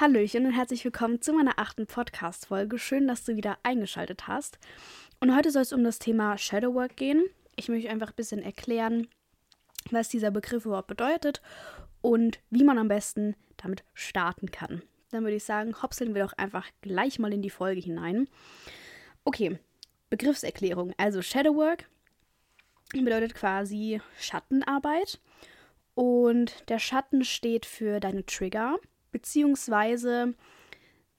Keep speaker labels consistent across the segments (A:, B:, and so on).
A: Hallöchen und herzlich willkommen zu meiner achten Podcast-Folge. Schön, dass du wieder eingeschaltet hast. Und heute soll es um das Thema Shadowwork gehen. Ich möchte einfach ein bisschen erklären, was dieser Begriff überhaupt bedeutet und wie man am besten damit starten kann. Dann würde ich sagen, hopseln wir doch einfach gleich mal in die Folge hinein. Okay, Begriffserklärung. Also Shadowwork bedeutet quasi Schattenarbeit. Und der Schatten steht für deine Trigger, beziehungsweise,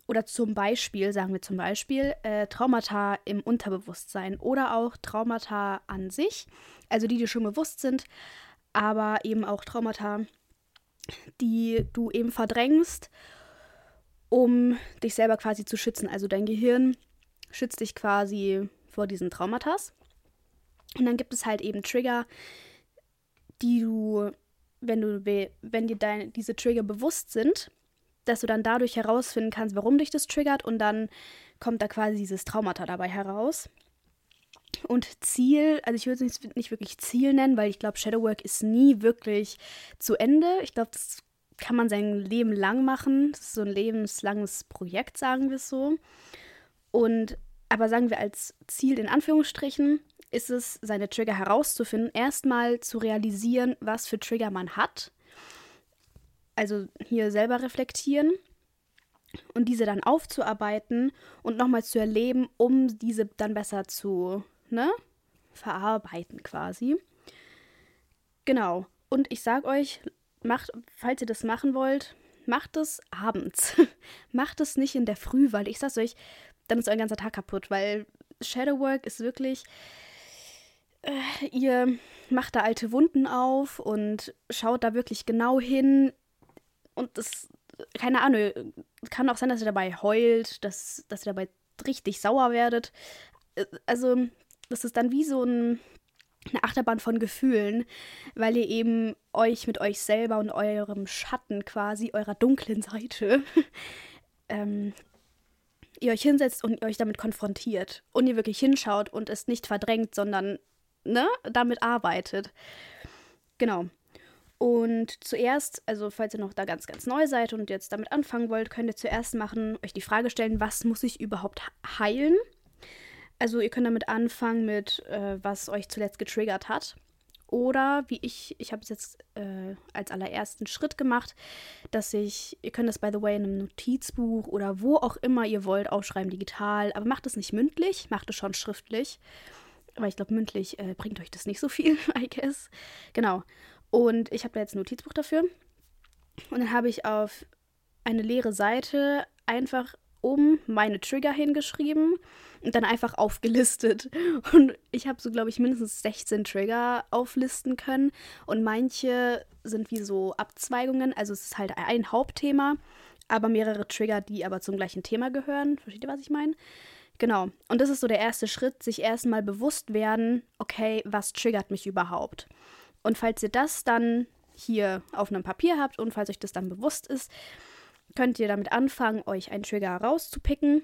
A: oder zum Beispiel, sagen wir zum Beispiel, äh, Traumata im Unterbewusstsein oder auch Traumata an sich, also die, die schon bewusst sind, aber eben auch Traumata, die du eben verdrängst, um dich selber quasi zu schützen. Also dein Gehirn schützt dich quasi vor diesen Traumata. Und dann gibt es halt eben Trigger, die du, wenn du, wenn dir deine, diese Trigger bewusst sind, dass du dann dadurch herausfinden kannst, warum dich das triggert und dann kommt da quasi dieses Traumata dabei heraus. Und Ziel, also ich würde es nicht, nicht wirklich Ziel nennen, weil ich glaube, Shadowwork ist nie wirklich zu Ende. Ich glaube, das kann man sein Leben lang machen. Das ist so ein lebenslanges Projekt, sagen wir es so. Und aber sagen wir als Ziel in Anführungsstrichen, ist es, seine Trigger herauszufinden, erstmal zu realisieren, was für Trigger man hat. Also hier selber reflektieren und diese dann aufzuarbeiten und nochmal zu erleben, um diese dann besser zu ne, verarbeiten quasi. Genau. Und ich sag euch, macht, falls ihr das machen wollt, macht es abends. macht es nicht in der Früh, weil ich sag's euch, dann ist euer ganzer Tag kaputt, weil Shadowwork ist wirklich, äh, ihr macht da alte Wunden auf und schaut da wirklich genau hin. Und das, keine Ahnung, kann auch sein, dass ihr dabei heult, dass, dass ihr dabei richtig sauer werdet. Äh, also, das ist dann wie so ein, eine Achterbahn von Gefühlen, weil ihr eben euch mit euch selber und eurem Schatten quasi, eurer dunklen Seite, ähm, ihr euch hinsetzt und ihr euch damit konfrontiert und ihr wirklich hinschaut und es nicht verdrängt, sondern ne, damit arbeitet. Genau. Und zuerst, also falls ihr noch da ganz, ganz neu seid und jetzt damit anfangen wollt, könnt ihr zuerst machen, euch die Frage stellen, was muss ich überhaupt heilen? Also ihr könnt damit anfangen mit, äh, was euch zuletzt getriggert hat. Oder wie ich, ich habe es jetzt äh, als allerersten Schritt gemacht, dass ich, ihr könnt das by the way in einem Notizbuch oder wo auch immer ihr wollt aufschreiben, digital, aber macht es nicht mündlich, macht es schon schriftlich. Weil ich glaube, mündlich äh, bringt euch das nicht so viel, I guess. Genau. Und ich habe da jetzt ein Notizbuch dafür. Und dann habe ich auf eine leere Seite einfach um meine Trigger hingeschrieben und dann einfach aufgelistet. Und ich habe so, glaube ich, mindestens 16 Trigger auflisten können. Und manche sind wie so Abzweigungen. Also es ist halt ein Hauptthema, aber mehrere Trigger, die aber zum gleichen Thema gehören. Versteht ihr, was ich meine? Genau. Und das ist so der erste Schritt, sich erstmal bewusst werden, okay, was triggert mich überhaupt? Und falls ihr das dann hier auf einem Papier habt und falls euch das dann bewusst ist, könnt ihr damit anfangen, euch einen Trigger rauszupicken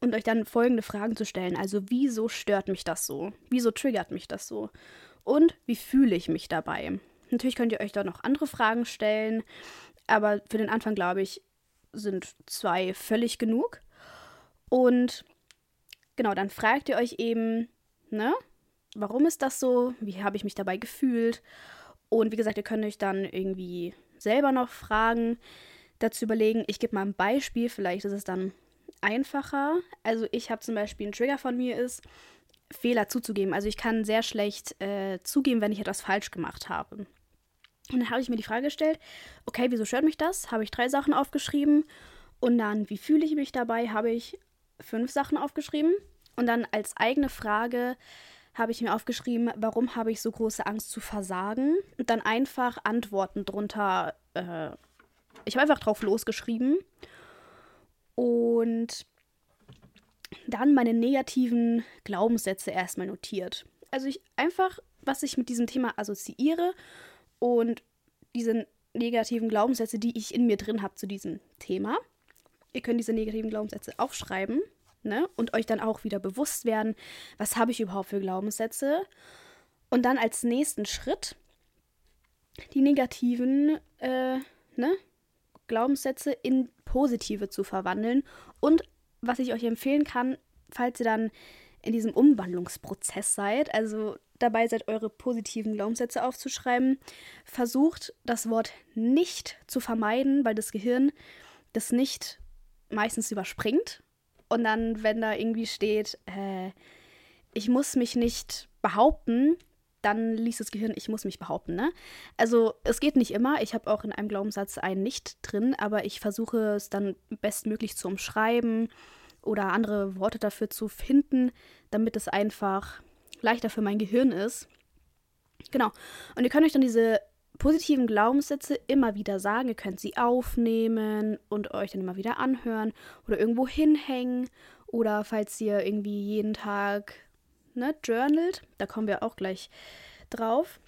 A: und euch dann folgende Fragen zu stellen. Also, wieso stört mich das so? Wieso triggert mich das so? Und wie fühle ich mich dabei? Natürlich könnt ihr euch da noch andere Fragen stellen, aber für den Anfang, glaube ich, sind zwei völlig genug. Und genau, dann fragt ihr euch eben, ne, warum ist das so? Wie habe ich mich dabei gefühlt? Und wie gesagt, ihr könnt euch dann irgendwie selber noch Fragen dazu überlegen. Ich gebe mal ein Beispiel, vielleicht ist es dann einfacher. Also ich habe zum Beispiel ein Trigger von mir ist, Fehler zuzugeben. Also ich kann sehr schlecht äh, zugeben, wenn ich etwas falsch gemacht habe. Und dann habe ich mir die Frage gestellt, okay, wieso stört mich das? Habe ich drei Sachen aufgeschrieben. Und dann, wie fühle ich mich dabei? Habe ich fünf Sachen aufgeschrieben. Und dann als eigene Frage habe ich mir aufgeschrieben, warum habe ich so große Angst zu versagen? Und dann einfach Antworten drunter. Äh, ich habe einfach drauf losgeschrieben. Und dann meine negativen Glaubenssätze erstmal notiert. Also ich einfach, was ich mit diesem Thema assoziiere und diese negativen Glaubenssätze, die ich in mir drin habe zu diesem Thema. Ihr könnt diese negativen Glaubenssätze aufschreiben ne? und euch dann auch wieder bewusst werden, was habe ich überhaupt für Glaubenssätze. Und dann als nächsten Schritt die negativen äh, ne? Glaubenssätze in positive zu verwandeln. Und was ich euch empfehlen kann, falls ihr dann in diesem Umwandlungsprozess seid, also dabei seid, eure positiven Glaubenssätze aufzuschreiben, versucht das Wort nicht zu vermeiden, weil das Gehirn das nicht meistens überspringt. Und dann, wenn da irgendwie steht, äh, ich muss mich nicht behaupten, dann liest das Gehirn, ich muss mich behaupten. Ne? Also es geht nicht immer. Ich habe auch in einem Glaubenssatz einen nicht drin, aber ich versuche es dann bestmöglich zu umschreiben oder andere Worte dafür zu finden, damit es einfach leichter für mein Gehirn ist. Genau. Und ihr könnt euch dann diese positiven Glaubenssätze immer wieder sagen. Ihr könnt sie aufnehmen und euch dann immer wieder anhören oder irgendwo hinhängen. Oder falls ihr irgendwie jeden Tag ne, journalt, da kommen wir auch gleich drauf,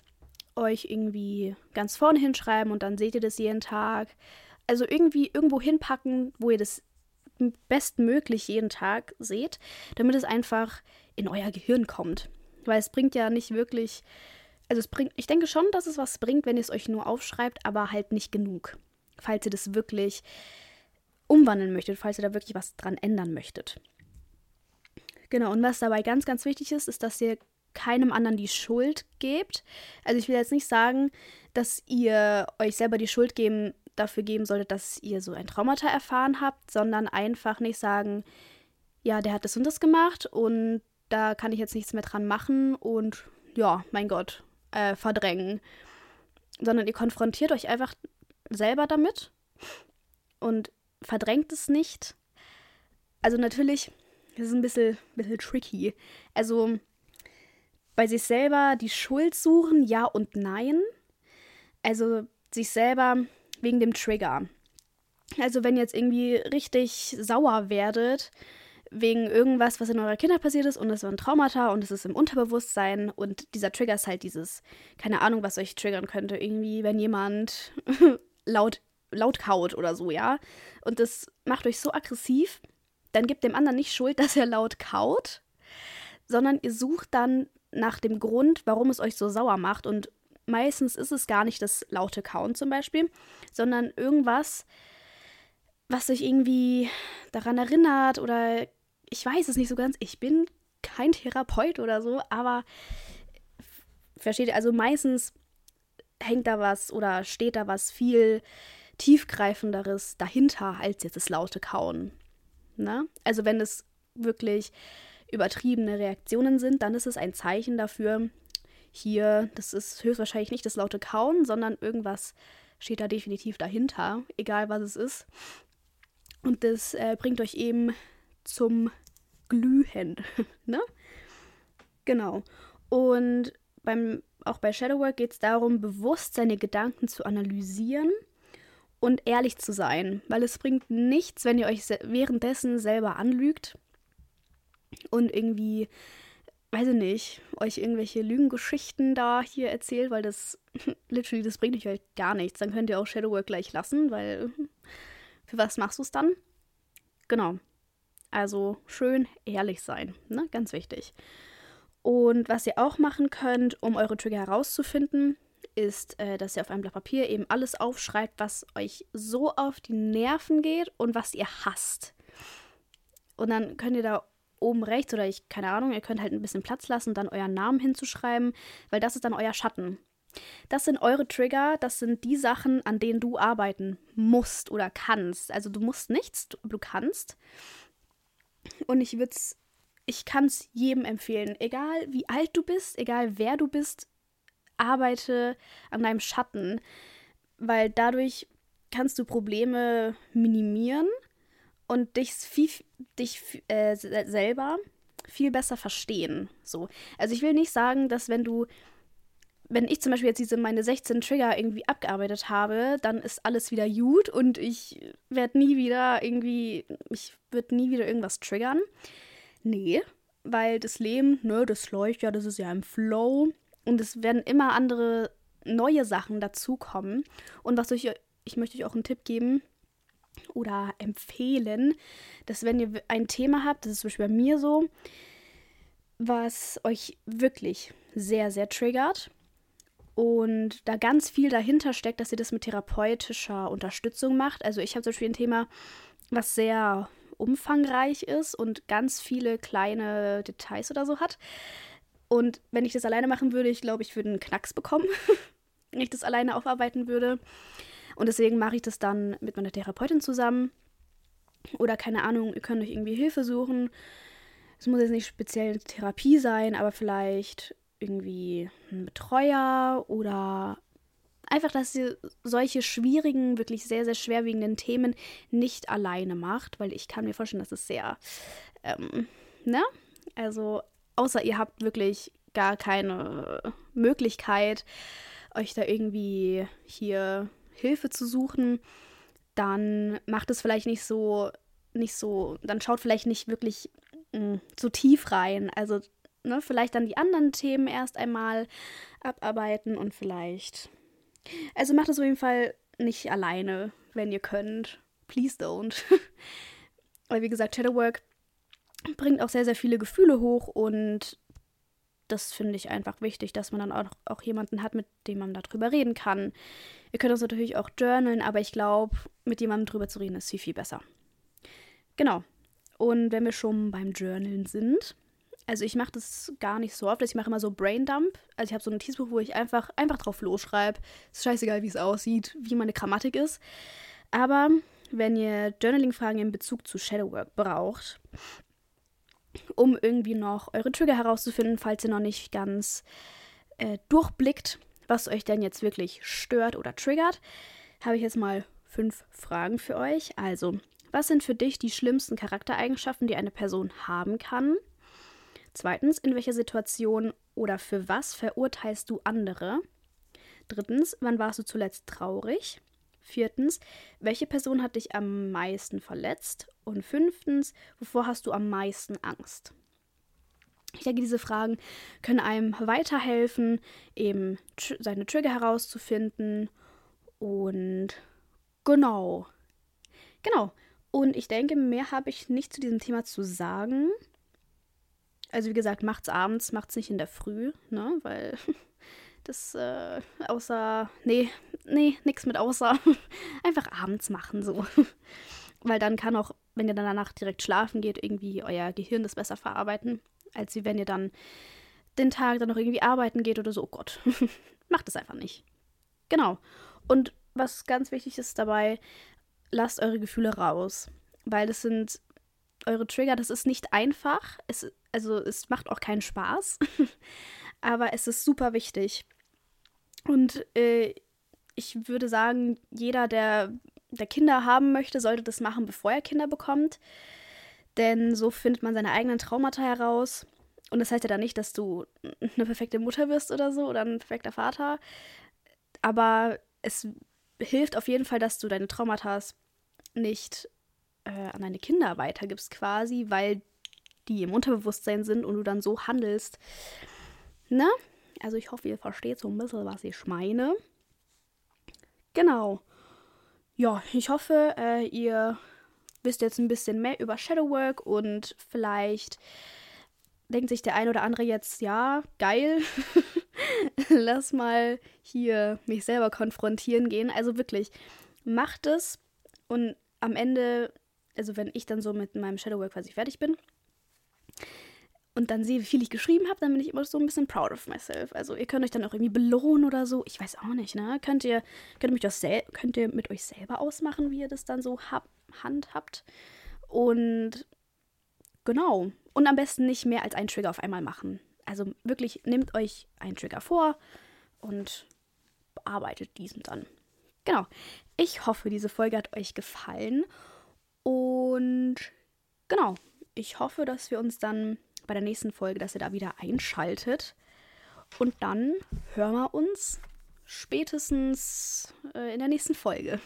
A: euch irgendwie ganz vorne hinschreiben und dann seht ihr das jeden Tag. Also irgendwie irgendwo hinpacken, wo ihr das bestmöglich jeden Tag seht, damit es einfach in euer Gehirn kommt. Weil es bringt ja nicht wirklich, also es bringt, ich denke schon, dass es was bringt, wenn ihr es euch nur aufschreibt, aber halt nicht genug. Falls ihr das wirklich umwandeln möchtet, falls ihr da wirklich was dran ändern möchtet. Genau, und was dabei ganz, ganz wichtig ist, ist, dass ihr keinem anderen die Schuld gebt. Also ich will jetzt nicht sagen, dass ihr euch selber die Schuld geben, dafür geben solltet, dass ihr so ein Traumata erfahren habt, sondern einfach nicht sagen, ja, der hat das und das gemacht und da kann ich jetzt nichts mehr dran machen und ja, mein Gott, äh, verdrängen. Sondern ihr konfrontiert euch einfach selber damit und verdrängt es nicht. Also natürlich das ist ein bisschen, bisschen tricky. Also bei sich selber die Schuld suchen, ja und nein. Also sich selber wegen dem Trigger. Also wenn ihr jetzt irgendwie richtig sauer werdet wegen irgendwas, was in eurer Kinder passiert ist und es ein Traumata und es ist im Unterbewusstsein und dieser Trigger ist halt dieses, keine Ahnung, was euch triggern könnte, irgendwie, wenn jemand laut, laut kaut oder so, ja. Und das macht euch so aggressiv, dann gebt dem anderen nicht Schuld, dass er laut kaut, sondern ihr sucht dann nach dem Grund, warum es euch so sauer macht. Und meistens ist es gar nicht das laute Kauen zum Beispiel, sondern irgendwas, was euch irgendwie daran erinnert oder ich weiß es nicht so ganz. Ich bin kein Therapeut oder so, aber versteht ihr, also meistens hängt da was oder steht da was viel tiefgreifenderes dahinter als jetzt das laute Kauen. Ne? Also wenn es wirklich übertriebene Reaktionen sind, dann ist es ein Zeichen dafür, hier, das ist höchstwahrscheinlich nicht das laute Kauen, sondern irgendwas steht da definitiv dahinter, egal was es ist. Und das äh, bringt euch eben zum Glühen, ne? Genau. Und beim, auch bei Shadowwork geht es darum, bewusst seine Gedanken zu analysieren und ehrlich zu sein, weil es bringt nichts, wenn ihr euch währenddessen selber anlügt und irgendwie, weiß ich nicht, euch irgendwelche Lügengeschichten da hier erzählt, weil das literally, das bringt euch halt gar nichts. Dann könnt ihr auch Shadowwork gleich lassen, weil für was machst du es dann? Genau. Also schön ehrlich sein, ne? Ganz wichtig. Und was ihr auch machen könnt, um eure Trigger herauszufinden, ist, äh, dass ihr auf einem Blatt Papier eben alles aufschreibt, was euch so auf die Nerven geht und was ihr hasst. Und dann könnt ihr da oben rechts oder ich, keine Ahnung, ihr könnt halt ein bisschen Platz lassen, dann euren Namen hinzuschreiben, weil das ist dann euer Schatten. Das sind eure Trigger, das sind die Sachen, an denen du arbeiten musst oder kannst. Also du musst nichts, du, du kannst. Und ich würde es, ich kann es jedem empfehlen, egal wie alt du bist, egal wer du bist, arbeite an deinem Schatten, weil dadurch kannst du Probleme minimieren und dich, viel, dich äh, selber viel besser verstehen. So. Also ich will nicht sagen, dass wenn du, wenn ich zum Beispiel jetzt diese meine 16 Trigger irgendwie abgearbeitet habe, dann ist alles wieder gut und ich werde nie wieder irgendwie, ich würde nie wieder irgendwas triggern. Nee, weil das Leben, ne, das läuft ja, das ist ja im Flow. Und es werden immer andere neue Sachen dazukommen. Und was ich, ich möchte euch auch einen Tipp geben oder empfehlen, dass wenn ihr ein Thema habt, das ist zum Beispiel bei mir so, was euch wirklich sehr, sehr triggert und da ganz viel dahinter steckt, dass ihr das mit therapeutischer Unterstützung macht. Also ich habe zum Beispiel ein Thema, was sehr umfangreich ist und ganz viele kleine Details oder so hat. Und wenn ich das alleine machen würde, ich glaube, ich würde einen Knacks bekommen, wenn ich das alleine aufarbeiten würde. Und deswegen mache ich das dann mit meiner Therapeutin zusammen. Oder keine Ahnung, ihr könnt euch irgendwie Hilfe suchen. Es muss jetzt nicht speziell Therapie sein, aber vielleicht irgendwie ein Betreuer oder einfach, dass ihr solche schwierigen, wirklich sehr, sehr schwerwiegenden Themen nicht alleine macht, weil ich kann mir vorstellen, dass es sehr, ähm, ne? Also, außer ihr habt wirklich gar keine Möglichkeit, euch da irgendwie hier Hilfe zu suchen, dann macht es vielleicht nicht so, nicht so, dann schaut vielleicht nicht wirklich mh, mm, so tief rein. Also ne, vielleicht dann die anderen Themen erst einmal abarbeiten und vielleicht. Also macht es auf jeden Fall nicht alleine, wenn ihr könnt. Please don't. Weil wie gesagt, Shadowwork bringt auch sehr, sehr viele Gefühle hoch und das finde ich einfach wichtig, dass man dann auch, auch jemanden hat, mit dem man darüber reden kann. Ihr könnt das natürlich auch journalen, aber ich glaube, mit jemandem drüber zu reden ist viel, viel besser. Genau. Und wenn wir schon beim Journalen sind, also ich mache das gar nicht so oft. Ich mache immer so Braindump. Also ich habe so ein Notizbuch, wo ich einfach, einfach drauf losschreibe. Ist scheißegal, wie es aussieht, wie meine Grammatik ist. Aber wenn ihr Journaling-Fragen in Bezug zu Shadowwork braucht, um irgendwie noch eure Trigger herauszufinden, falls ihr noch nicht ganz äh, durchblickt, was euch denn jetzt wirklich stört oder triggert, habe ich jetzt mal fünf Fragen für euch. Also, was sind für dich die schlimmsten Charaktereigenschaften, die eine Person haben kann? Zweitens, in welcher Situation oder für was verurteilst du andere? Drittens, wann warst du zuletzt traurig? Viertens, welche Person hat dich am meisten verletzt? Und fünftens, wovor hast du am meisten Angst? Ich denke, diese Fragen können einem weiterhelfen, eben tr seine Trigger herauszufinden. Und genau. Genau. Und ich denke, mehr habe ich nicht zu diesem Thema zu sagen. Also wie gesagt, macht's abends, macht's nicht in der Früh, ne? Weil das äh, außer. Nee, nee, nix mit außer. Einfach abends machen so. Weil dann kann auch, wenn ihr dann danach direkt schlafen geht, irgendwie euer Gehirn das besser verarbeiten, als wie wenn ihr dann den Tag dann noch irgendwie arbeiten geht oder so. Oh Gott. Macht es einfach nicht. Genau. Und was ganz wichtig ist dabei, lasst eure Gefühle raus. Weil das sind eure Trigger, das ist nicht einfach. Es, also es macht auch keinen Spaß. Aber es ist super wichtig. Und äh, ich würde sagen, jeder, der, der Kinder haben möchte, sollte das machen, bevor er Kinder bekommt. Denn so findet man seine eigenen Traumata heraus. Und das heißt ja dann nicht, dass du eine perfekte Mutter wirst oder so oder ein perfekter Vater. Aber es hilft auf jeden Fall, dass du deine Traumata nicht äh, an deine Kinder weitergibst quasi, weil die im Unterbewusstsein sind und du dann so handelst. Ne? Also ich hoffe, ihr versteht so ein bisschen, was ich meine. Genau. Ja, ich hoffe, äh, ihr wisst jetzt ein bisschen mehr über Shadowwork und vielleicht denkt sich der ein oder andere jetzt, ja, geil, lass mal hier mich selber konfrontieren gehen. Also wirklich, macht es und am Ende also wenn ich dann so mit meinem Shadowwork quasi fertig bin und dann sehe, wie viel ich geschrieben habe, dann bin ich immer so ein bisschen proud of myself. Also ihr könnt euch dann auch irgendwie belohnen oder so. Ich weiß auch nicht, ne? Könnt ihr, könnt ihr, das könnt ihr mit euch selber ausmachen, wie ihr das dann so hab handhabt. Und genau. Und am besten nicht mehr als einen Trigger auf einmal machen. Also wirklich, nehmt euch einen Trigger vor und bearbeitet diesen dann. Genau. Ich hoffe, diese Folge hat euch gefallen. Und genau, ich hoffe, dass wir uns dann bei der nächsten Folge, dass ihr da wieder einschaltet. Und dann hören wir uns spätestens äh, in der nächsten Folge.